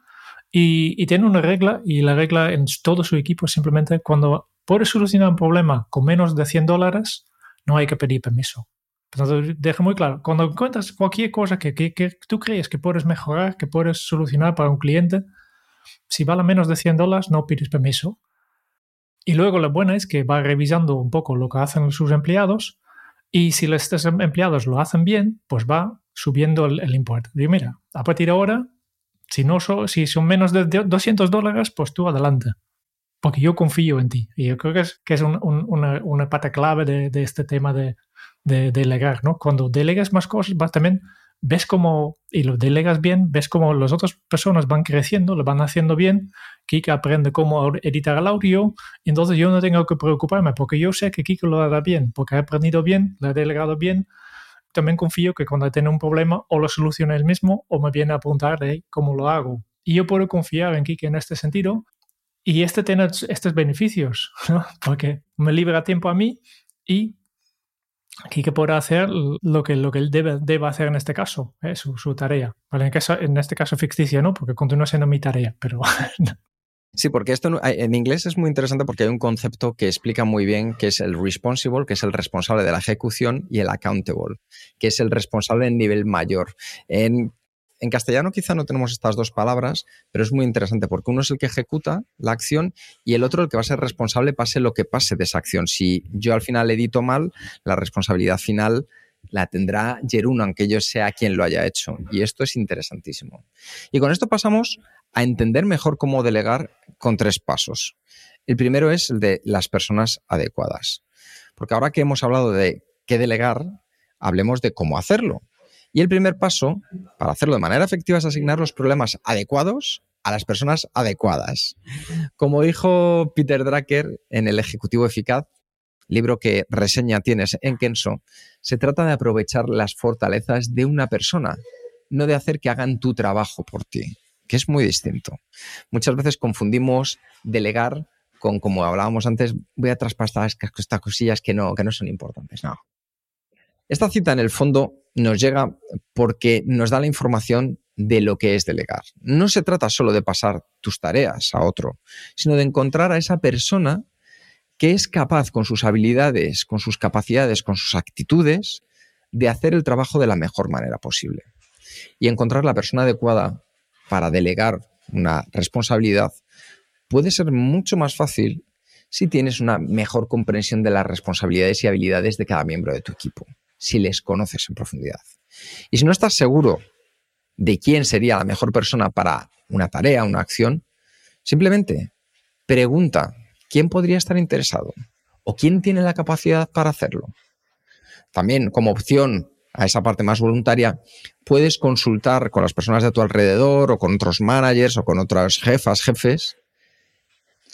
y, tiene una regla, y la regla en todo su equipo es simplemente cuando puedes solucionar un problema con menos de 100 dólares, no hay que pedir permiso. Entonces, deja muy claro, cuando encuentras cualquier cosa que, tú crees que puedes mejorar, que puedes solucionar para un cliente, si vale menos de 100 dólares, no pides permiso. Y luego la buena es que va revisando un poco lo que hacen sus empleados y si estos empleados lo hacen bien, pues va subiendo el, el importe. Digo, mira, a partir de ahora si, no si son menos de 200 dólares, pues tú adelante. Porque yo confío en ti. Y yo creo que es, que es una, una, pata clave de, este tema de, de delegar. ¿no? Cuando delegas más cosas, vas también ves cómo, y lo delegas bien, ves cómo las otras personas van creciendo, lo van haciendo bien, Kika aprende cómo editar el audio, y entonces yo no tengo que preocuparme porque yo sé que Kika lo hará bien, porque ha aprendido bien, lo ha delegado bien. También confío que cuando tiene un problema o lo soluciona él mismo o me viene a preguntar de cómo lo hago. Y yo puedo confiar en Kika en este sentido. Y este tiene estos beneficios, ¿no? porque me libera tiempo a mí y Quique podrá hacer lo que, lo que él debe, debe hacer en este caso, ¿eh? su, su, tarea. Vale, en, en este caso ficticia, ¿no? Porque continúa siendo mi tarea, pero... Sí, porque esto en inglés es muy interesante porque hay un concepto que explica muy bien que es el responsible, que es el responsable de la ejecución, y el accountable, que es el responsable en nivel mayor. En en castellano quizá no tenemos estas dos palabras, pero es muy interesante porque uno es el que ejecuta la acción y el otro el que va a ser responsable pase lo que pase de esa acción. Si yo al final edito mal, la responsabilidad final la tendrá Jerún, aunque yo sea quien lo haya hecho. Y esto es interesantísimo. Y con esto pasamos a entender mejor cómo delegar con tres pasos. El primero es el de las personas adecuadas. Porque ahora que hemos hablado de qué delegar, hablemos de cómo hacerlo. Y el primer paso para hacerlo de manera efectiva es asignar los problemas adecuados a las personas adecuadas. Como dijo Peter Drucker en El Ejecutivo Eficaz, libro que reseña tienes en Kenso, se trata de aprovechar las fortalezas de una persona, no de hacer que hagan tu trabajo por ti, que es muy distinto. Muchas veces confundimos delegar con, como hablábamos antes, voy a traspasar estas cosillas que no, que no son importantes. No. Esta cita en el fondo nos llega porque nos da la información de lo que es delegar. No se trata solo de pasar tus tareas a otro, sino de encontrar a esa persona que es capaz con sus habilidades, con sus capacidades, con sus actitudes, de hacer el trabajo de la mejor manera posible. Y encontrar la persona adecuada para delegar una responsabilidad puede ser mucho más fácil si tienes una mejor comprensión de las responsabilidades y habilidades de cada miembro de tu equipo si les conoces en profundidad. Y si no estás seguro de quién sería la mejor persona para una tarea, una acción, simplemente pregunta quién podría estar interesado o quién tiene la capacidad para hacerlo. También como opción a esa parte más voluntaria, puedes consultar con las personas de tu alrededor o con otros managers o con otras jefas, jefes,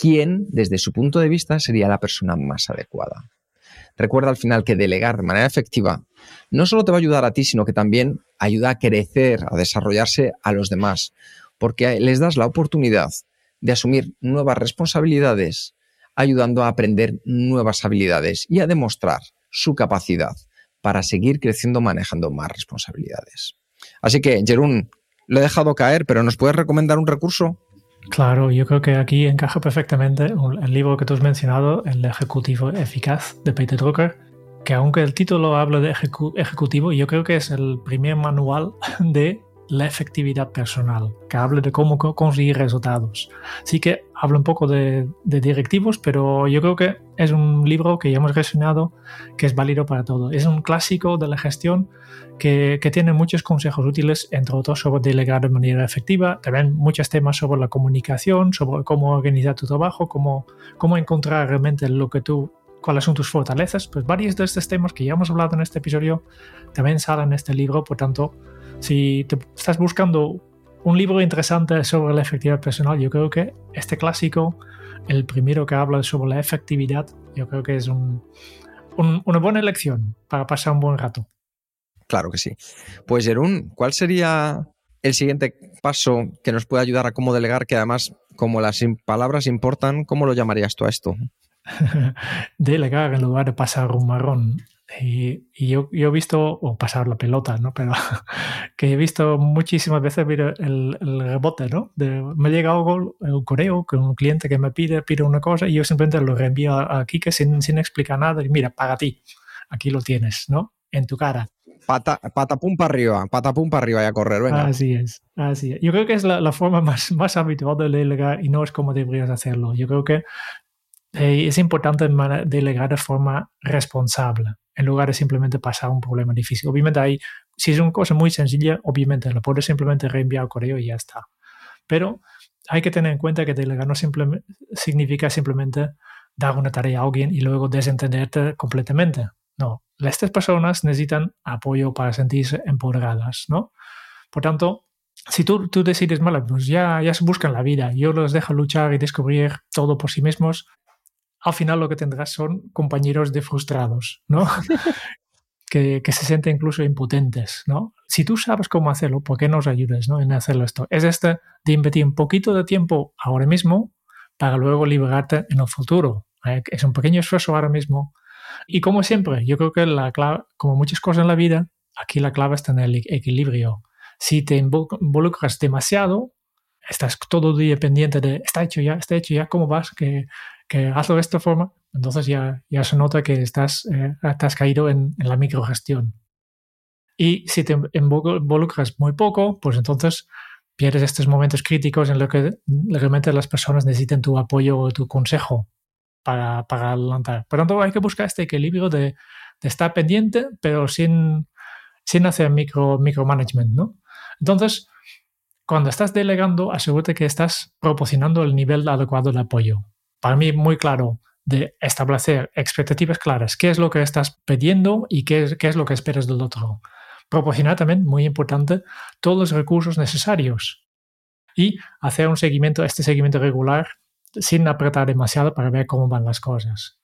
quién desde su punto de vista sería la persona más adecuada. Recuerda al final que delegar de manera efectiva no solo te va a ayudar a ti, sino que también ayuda a crecer, a desarrollarse a los demás, porque les das la oportunidad de asumir nuevas responsabilidades, ayudando a aprender nuevas habilidades y a demostrar su capacidad para seguir creciendo manejando más responsabilidades. Así que, Jerún, lo he dejado caer, pero ¿nos puedes recomendar un recurso? Claro, yo creo que aquí encaja perfectamente el libro que tú has mencionado, El Ejecutivo Eficaz de Peter Drucker, que aunque el título habla de ejecutivo, yo creo que es el primer manual de la efectividad personal, que habla de cómo conseguir resultados. Sí que habla un poco de, directivos, pero yo creo que es un libro que ya hemos reseñado que es válido para todo. Es un clásico de la gestión que, tiene muchos consejos útiles, entre otros sobre delegar de manera efectiva, también muchos temas sobre la comunicación, sobre cómo organizar tu trabajo, cómo, cómo encontrar realmente lo que tú cuáles son tus fortalezas, pues varios de estos temas que ya hemos hablado en este episodio también salen en este libro, por tanto, si te estás buscando un libro interesante sobre la efectividad personal, yo creo que este clásico, el primero que habla sobre la efectividad, yo creo que es una buena elección para pasar un buen rato. Claro que sí. Pues Jerún, ¿cuál sería el siguiente paso que nos puede ayudar a cómo delegar, que además, como las palabras importan, ¿cómo lo llamarías tú a esto? delegar en lugar de pasar un marrón. Y, yo, yo, he visto, o pasar la pelota, ¿no? Pero que he visto muchísimas veces el, el rebote, ¿no? De, me llega algo, un correo con un cliente que me pide, pide una cosa y yo simplemente lo reenvío a Kike sin, sin explicar nada y mira, para ti, aquí lo tienes, ¿no? En tu cara. Pata, patapum para arriba, patapum para arriba y a correr, venga. Así es, así es. Yo creo que es la, la forma más, más habitual de delegar y no es como deberías hacerlo. Yo creo que eh, es importante delegar de forma responsable en lugar de simplemente pasar un problema difícil. Obviamente hay, si es una cosa muy sencilla, obviamente lo puedes simplemente reenviar al correo y ya está. Pero hay que tener en cuenta que delegar no significa simplemente dar una tarea a alguien y luego desentenderte completamente. No, estas personas necesitan apoyo para sentirse empoderadas, ¿no? Por tanto, si tú, tú decides, mal, pues ya, ya se buscan la vida, yo los dejo luchar y descubrir todo por sí mismos, al final lo que tendrás son compañeros de frustrados, ¿no? que, que, se sienten incluso impotentes, ¿no? Si tú sabes cómo hacerlo, ¿por qué no os ayudes ¿no? en hacerlo esto? Es este de invertir un poquito de tiempo ahora mismo para luego liberarte en el futuro. ¿eh? Es un pequeño esfuerzo ahora mismo. Y como siempre, yo creo que la clave, como muchas cosas en la vida, aquí la clave está en el equilibrio. Si te involucras demasiado, estás todo el día pendiente de, está hecho ya, está hecho ya, ¿cómo vas? Que, que hazlo de esta forma, entonces ya, ya se nota que estás, eh, caído en, en, la microgestión. Y si te involucras muy poco, pues entonces pierdes estos momentos críticos en los que realmente las personas necesitan tu apoyo o tu consejo para, para adelantar. Por tanto, hay que buscar este equilibrio de, de estar pendiente, pero sin, sin hacer micro, micromanagement, ¿no? Entonces, cuando estás delegando, asegúrate que estás proporcionando el nivel adecuado de apoyo. Para mí, muy claro, de establecer expectativas claras. ¿Qué es lo que estás pidiendo y qué es, lo que esperas del otro? proporcionar también, muy importante, todos los recursos necesarios y hacer un seguimiento, este seguimiento regular sin apretar demasiado para ver cómo van las cosas.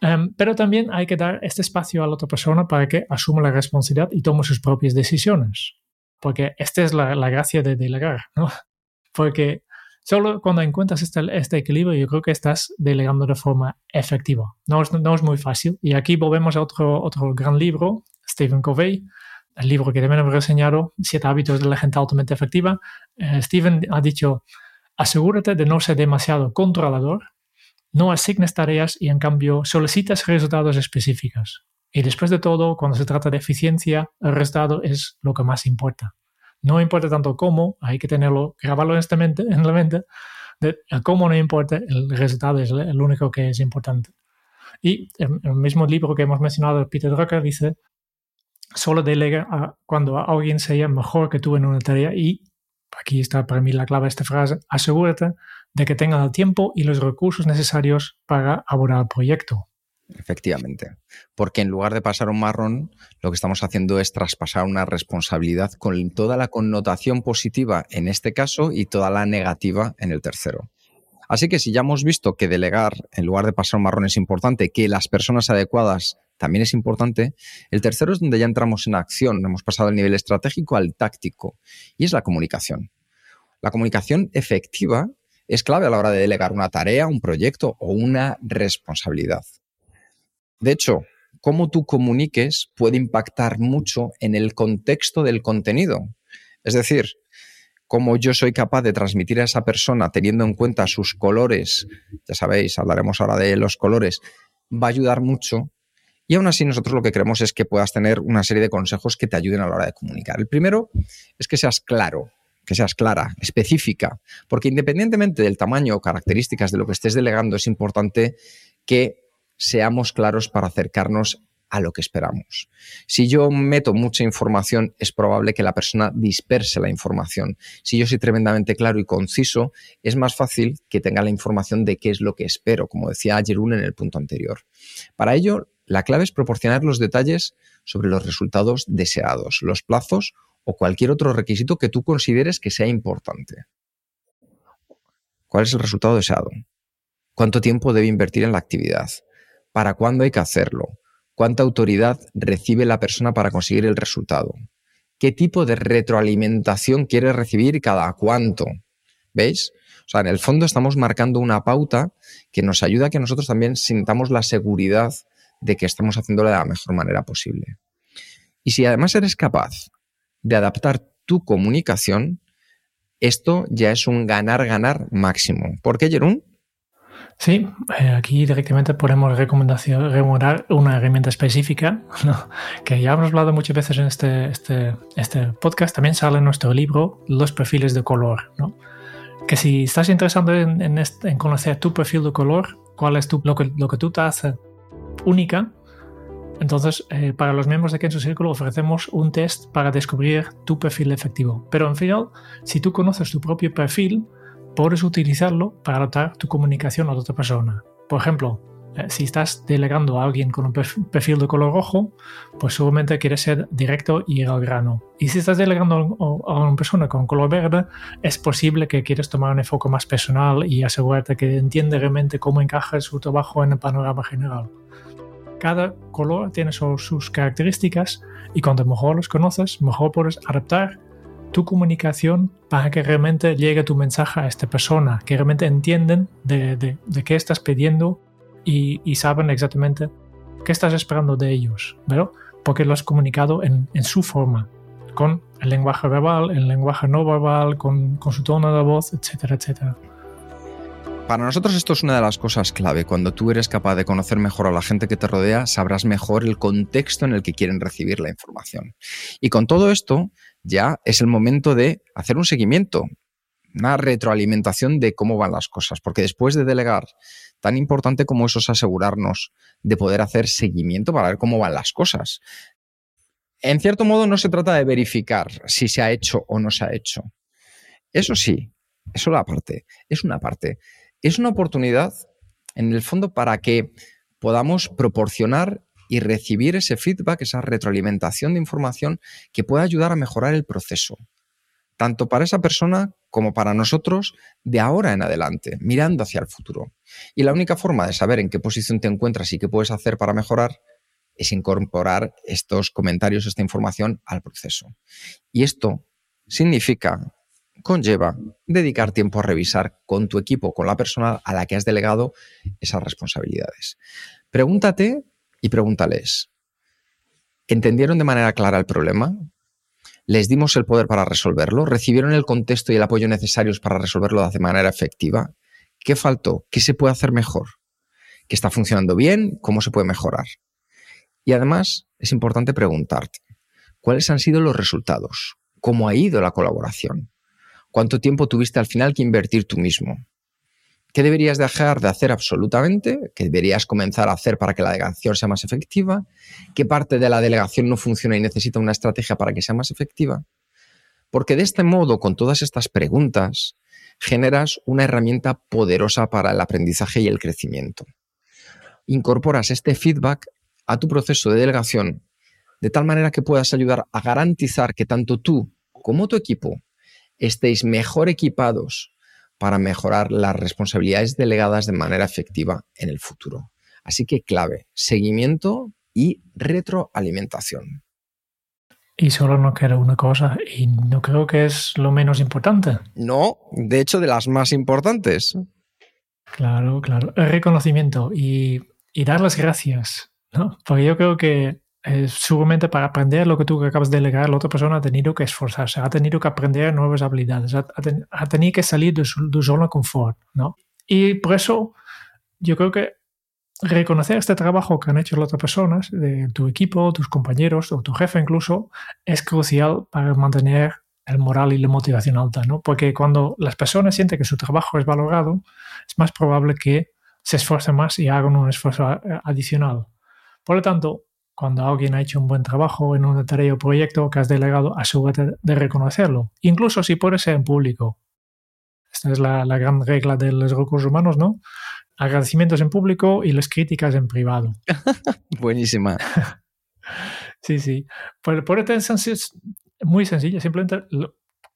Um, pero también hay que dar este espacio a la otra persona para que asuma la responsabilidad y tome sus propias decisiones. Porque esta es la, la gracia de delegar, ¿no? Porque solo cuando encuentras este, este, equilibrio, yo creo que estás delegando de forma efectiva. No es, no es muy fácil. Y aquí volvemos a otro, otro gran libro, Stephen Covey, el libro que también hemos reseñado, Siete hábitos de la gente altamente efectiva, eh, Steven ha dicho, asegúrate de no ser demasiado controlador, no asignes tareas y en cambio solicitas resultados específicos. Y después de todo, cuando se trata de eficiencia, el resultado es lo que más importa. No importa tanto cómo, hay que tenerlo, grabarlo en, esta mente, en la mente, de, cómo no importa, el resultado es el único que es importante. Y en el mismo libro que hemos mencionado, Peter Drucker dice, solo delega a cuando alguien sea mejor que tú en una tarea y, aquí está para mí la clave de esta frase, asegúrate de que tenga el tiempo y los recursos necesarios para abordar el proyecto. Efectivamente, porque en lugar de pasar un marrón, lo que estamos haciendo es traspasar una responsabilidad con toda la connotación positiva en este caso y toda la negativa en el tercero. Así que si ya hemos visto que delegar en lugar de pasar un marrón es importante, que las personas adecuadas también es importante. El tercero es donde ya entramos en acción, hemos pasado del nivel estratégico al táctico, y es la comunicación. La comunicación efectiva es clave a la hora de delegar una tarea, un proyecto o una responsabilidad. De hecho, cómo tú comuniques puede impactar mucho en el contexto del contenido. Es decir, cómo yo soy capaz de transmitir a esa persona teniendo en cuenta sus colores, ya sabéis, hablaremos ahora de los colores, va a ayudar mucho y aún así nosotros lo que queremos es que puedas tener una serie de consejos que te ayuden a la hora de comunicar. El primero es que seas claro, que seas clara, específica, porque independientemente del tamaño o características de lo que estés delegando, es importante que seamos claros para acercarnos a lo que esperamos. Si yo meto mucha información, es probable que la persona disperse la información. Si yo soy tremendamente claro y conciso, es más fácil que tenga la información de qué es lo que espero, como decía Jerún en el punto anterior. Para ello, la clave es proporcionar los detalles sobre los resultados deseados, los plazos o cualquier otro requisito que tú consideres que sea importante. ¿Cuál es el resultado deseado? ¿Cuánto tiempo debe invertir en la actividad? ¿Para cuándo hay que hacerlo? ¿Cuánta autoridad recibe la persona para conseguir el resultado? ¿Qué tipo de retroalimentación quiere recibir cada cuánto? ¿Veis? O sea, en el fondo estamos marcando una pauta que nos ayuda a que nosotros también sintamos la seguridad de que estamos haciéndolo de la mejor manera posible. Y si además eres capaz de adaptar tu comunicación, esto ya es un ganar-ganar máximo. ¿Por qué, Jerún? Sí, eh, aquí directamente recomendación, recomendar una herramienta específica, que ya hemos hablado muchas veces en este, este, este, podcast, también sale en nuestro libro Los perfiles de color, ¿no? que si estás interesado en, en, en, conocer tu perfil de color, cuál es tu, lo, que, lo que tú te hace única. Entonces, eh, para los miembros de Kenzo Círculo ofrecemos un test para descubrir tu perfil efectivo. Pero en final, si tú conoces tu propio perfil, puedes utilizarlo para adaptar tu comunicación a otra persona. Por ejemplo, Eh, si estás delegando a alguien con un perfil de color rojo, pues seguramente quieres ser directo y ir al grano. Y si estás delegando a una persona con color verde, es posible que quieras tomar un enfoque más personal y asegurarte que entiende realmente cómo encaja su trabajo en el panorama general. Cada color tiene sus características y cuanto mejor los conoces, mejor puedes adaptar tu comunicación para que realmente llegue tu mensaje a esta persona, que realmente entienden de, de qué estás pidiendo y, saben exactamente qué estás esperando de ellos, ¿pero? Porque lo has comunicado en, su forma, con el lenguaje verbal, el lenguaje no verbal, con, con su tono de voz, etcétera, etcétera. Para nosotros esto es una de las cosas clave. Cuando tú eres capaz de conocer mejor a la gente que te rodea, sabrás mejor el contexto en el que quieren recibir la información. Y con todo esto, ya es el momento de hacer un seguimiento, una retroalimentación de cómo van las cosas. Porque después de delegar, tan importante como eso es asegurarnos de poder hacer seguimiento para ver cómo van las cosas. En cierto modo no se trata de verificar si se ha hecho o no se ha hecho. Eso sí, eso la parte, es una parte. Es una oportunidad, en el fondo, para que podamos proporcionar y recibir ese feedback, esa retroalimentación de información que pueda ayudar a mejorar el proceso tanto para esa persona como para nosotros de ahora en adelante, mirando hacia el futuro. Y la única forma de saber en qué posición te encuentras y qué puedes hacer para mejorar es incorporar estos comentarios, esta información al proceso. Y esto significa, conlleva, dedicar tiempo a revisar con tu equipo, con la persona a la que has delegado esas responsabilidades. Pregúntate y pregúntales, ¿entendieron de manera clara el problema? les dimos el poder para resolverlo, recibieron el contexto y el apoyo necesarios para resolverlo de manera efectiva. ¿Qué faltó? ¿Qué se puede hacer mejor? ¿Qué está funcionando bien? ¿Cómo se puede mejorar? Y además es importante preguntarte, ¿cuáles han sido los resultados? ¿Cómo ha ido la colaboración? ¿Cuánto tiempo tuviste al final que invertir tú mismo? ¿Qué deberías dejar de hacer absolutamente? ¿Qué deberías comenzar a hacer para que la delegación sea más efectiva? ¿Qué parte de la delegación no funciona y necesita una estrategia para que sea más efectiva? Porque de este modo, con todas estas preguntas, generas una herramienta poderosa para el aprendizaje y el crecimiento. Incorporas este feedback a tu proceso de delegación de tal manera que puedas ayudar a garantizar que tanto tú como tu equipo estéis mejor equipados para mejorar las responsabilidades delegadas de manera efectiva en el futuro. Así que clave, seguimiento y retroalimentación. Y solo no quiero una cosa, y no creo que es lo menos importante. No, de hecho, de las más importantes. Claro, claro. El reconocimiento y, y dar las gracias, ¿no? Porque yo creo que eh, seguramente para aprender lo que tú acabas de delegar, la otra persona ha tenido que esforzarse, ha tenido que aprender nuevas habilidades, ha, tenido que salir de su, zona de confort, ¿no? Y por eso yo creo que reconocer este trabajo que han hecho las otras personas, de tu equipo, tus compañeros o tu jefe incluso, es crucial para mantener el moral y la motivación alta, ¿no? Porque cuando las personas sienten que su trabajo es valorado, es más probable que se esfuercen más y hagan un esfuerzo adicional. Por lo tanto, cuando alguien ha hecho un buen trabajo en una tarea o proyecto que has delegado, asegúrate de reconocerlo, incluso si puede ser en público. Esta es la, gran regla de los recursos humanos, ¿no? Agradecimientos en público y las críticas en privado. Buenísima. sí, sí. Por, por es muy sencillo, simplemente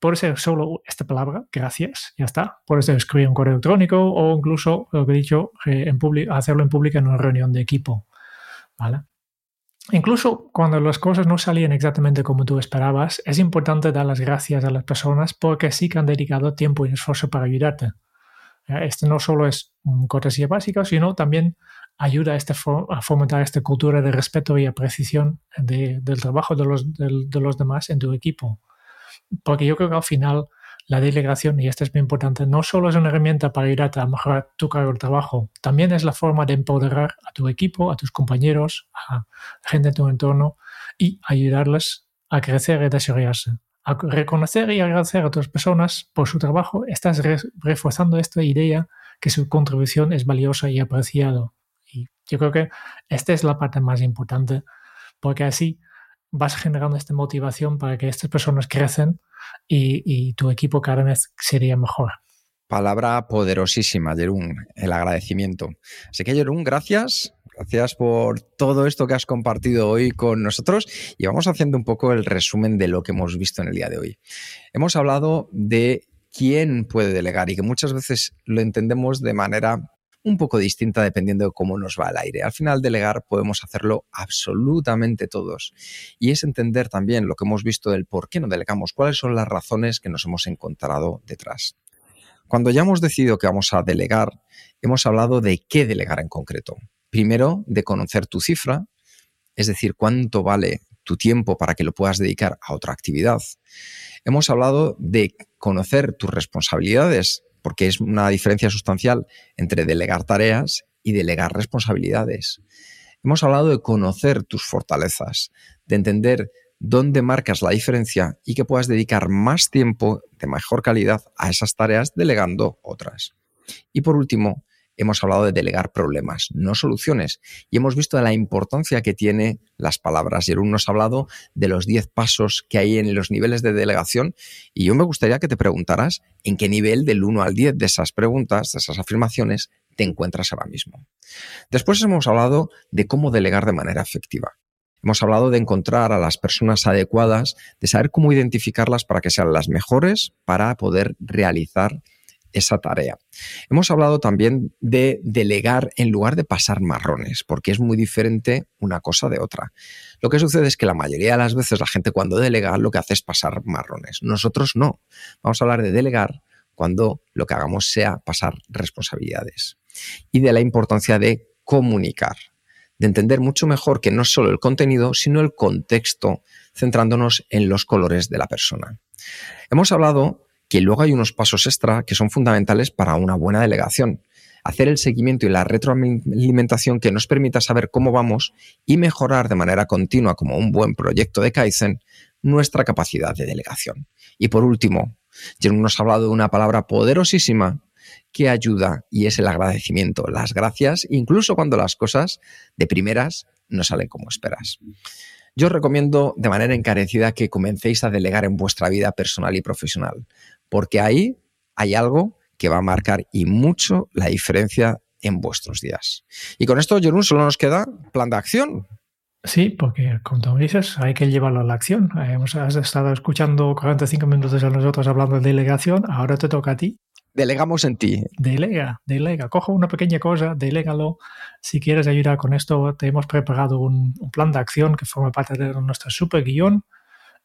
puede ser solo esta palabra, gracias, ya está. Puede ser escribir un correo electrónico o incluso, lo que he dicho, eh, en hacerlo en público en una reunión de equipo. ¿Vale? Incluso cuando las cosas no salían exactamente como tú esperabas, es importante dar las gracias a las personas porque sí que han dedicado tiempo y esfuerzo para ayudarte. Esto no solo es cortesía básica, sino también ayuda a, este a fomentar esta cultura de respeto y apreciación del trabajo de los, de los demás en tu equipo. Porque yo creo que al final la delegación, y esto es muy importante, no solo es una herramienta para ayudarte a mejorar tu cargo de trabajo, también es la forma de empoderar a tu equipo, a tus compañeros, a gente de tu entorno y ayudarles a crecer y desarrollarse. A reconocer y agradecer a otras personas por su trabajo, estás reforzando esta idea que su contribución es valiosa y apreciada. Y yo creo que esta es la parte más importante, porque así vas generando esta motivación para que estas personas crecen y, tu equipo cada vez sería mejor. Palabra poderosísima, Jerún, el agradecimiento. Así que, Jerún, gracias. Gracias por todo esto que has compartido hoy con nosotros y vamos haciendo un poco el resumen de lo que hemos visto en el día de hoy. Hemos hablado de quién puede delegar y que muchas veces lo entendemos de manera un poco distinta dependiendo de cómo nos va el aire. Al final, delegar podemos hacerlo absolutamente todos. Y es entender también lo que hemos visto del por qué no delegamos, cuáles son las razones que nos hemos encontrado detrás. Cuando ya hemos decidido que vamos a delegar, hemos hablado de qué delegar en concreto. Primero, de conocer tu cifra, es decir, cuánto vale tu tiempo para que lo puedas dedicar a otra actividad. Hemos hablado de conocer tus responsabilidades, porque es una diferencia sustancial entre delegar tareas y delegar responsabilidades. Hemos hablado de conocer tus fortalezas, de entender dónde marcas la diferencia y que puedas dedicar más tiempo de mejor calidad a esas tareas delegando otras. Y por último, hemos hablado de delegar problemas, no soluciones, y hemos visto la importancia que tiene las palabras. Jerón nos ha hablado de los 10 pasos que hay en los niveles de delegación, y yo me gustaría que te preguntaras en qué nivel del 1 al 10 de esas preguntas, de esas afirmaciones, te encuentras ahora mismo. Después hemos hablado de cómo delegar de manera efectiva. Hemos hablado de encontrar a las personas adecuadas, de saber cómo identificarlas para que sean las mejores para poder realizar esa tarea. Hemos hablado también de delegar en lugar de pasar marrones, porque es muy diferente una cosa de otra. Lo que sucede es que la mayoría de las veces la gente cuando delega lo que hace es pasar marrones. Nosotros no. Vamos a hablar de delegar cuando lo que hagamos sea pasar responsabilidades. Y de la importancia de comunicar de entender mucho mejor que no solo el contenido, sino el contexto, centrándonos en los colores de la persona. Hemos hablado que luego hay unos pasos extra que son fundamentales para una buena delegación. Hacer el seguimiento y la retroalimentación que nos permita saber cómo vamos y mejorar de manera continua como un buen proyecto de Kaizen nuestra capacidad de delegación. Y por último, Jerome nos ha hablado de una palabra poderosísima que ayuda y es el agradecimiento, las gracias, incluso cuando las cosas de primeras no salen como esperas. Yo os recomiendo de manera encarecida que comencéis a delegar en vuestra vida personal y profesional, porque ahí hay algo que va a marcar y mucho la diferencia en vuestros días. Y con esto, Jorun, solo nos queda plan de acción. Sí, porque como tú dices, hay que llevarlo a la acción. Hemos estado escuchando 45 minutos a nosotros hablando de delegación, ahora te toca a ti delegamos en ti. Delega, delega. Cojo una pequeña cosa, delégalo. Si quieres ayudar con esto, te hemos preparado un, plan de acción que forma parte de nuestro super guion.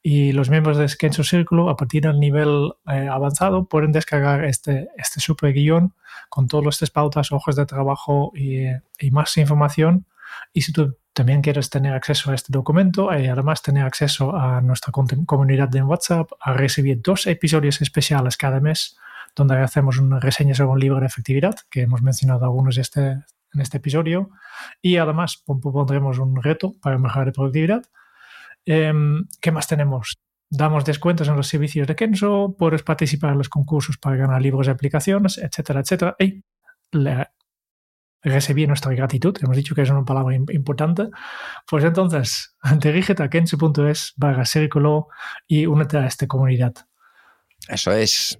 Y los miembros de Skenso Círculo, a partir del nivel eh, avanzado, pueden descargar este, este super guion con todas estas pautas, hojas de trabajo y, y más información. Y si tú también quieres tener acceso a este documento y además tener acceso a nuestra comunidad de WhatsApp, a recibir dos episodios especiales cada mes donde hacemos una reseña sobre un libro de efectividad, que hemos mencionado algunos este, en este episodio, y además pondremos un reto para mejorar la productividad. Em, ¿Qué más tenemos? Damos descuentos en los servicios de Kenso, puedes participar en los concursos para ganar libros y aplicaciones, etcétera, etcétera. Y le recibir nuestra gratitud, hemos dicho que es una palabra importante, pues entonces dirígete a kenso.es barra círculo y únete a esta comunidad. Eso es.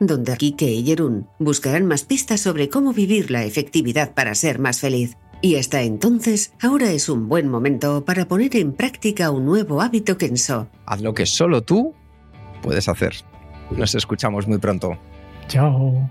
donde Kike y Jerún buscarán más pistas sobre cómo vivir la efectividad para ser más feliz. Y hasta entonces, ahora es un buen momento para poner en práctica un nuevo hábito Kenso. Haz lo que solo tú puedes hacer. Nos escuchamos muy pronto. Chao.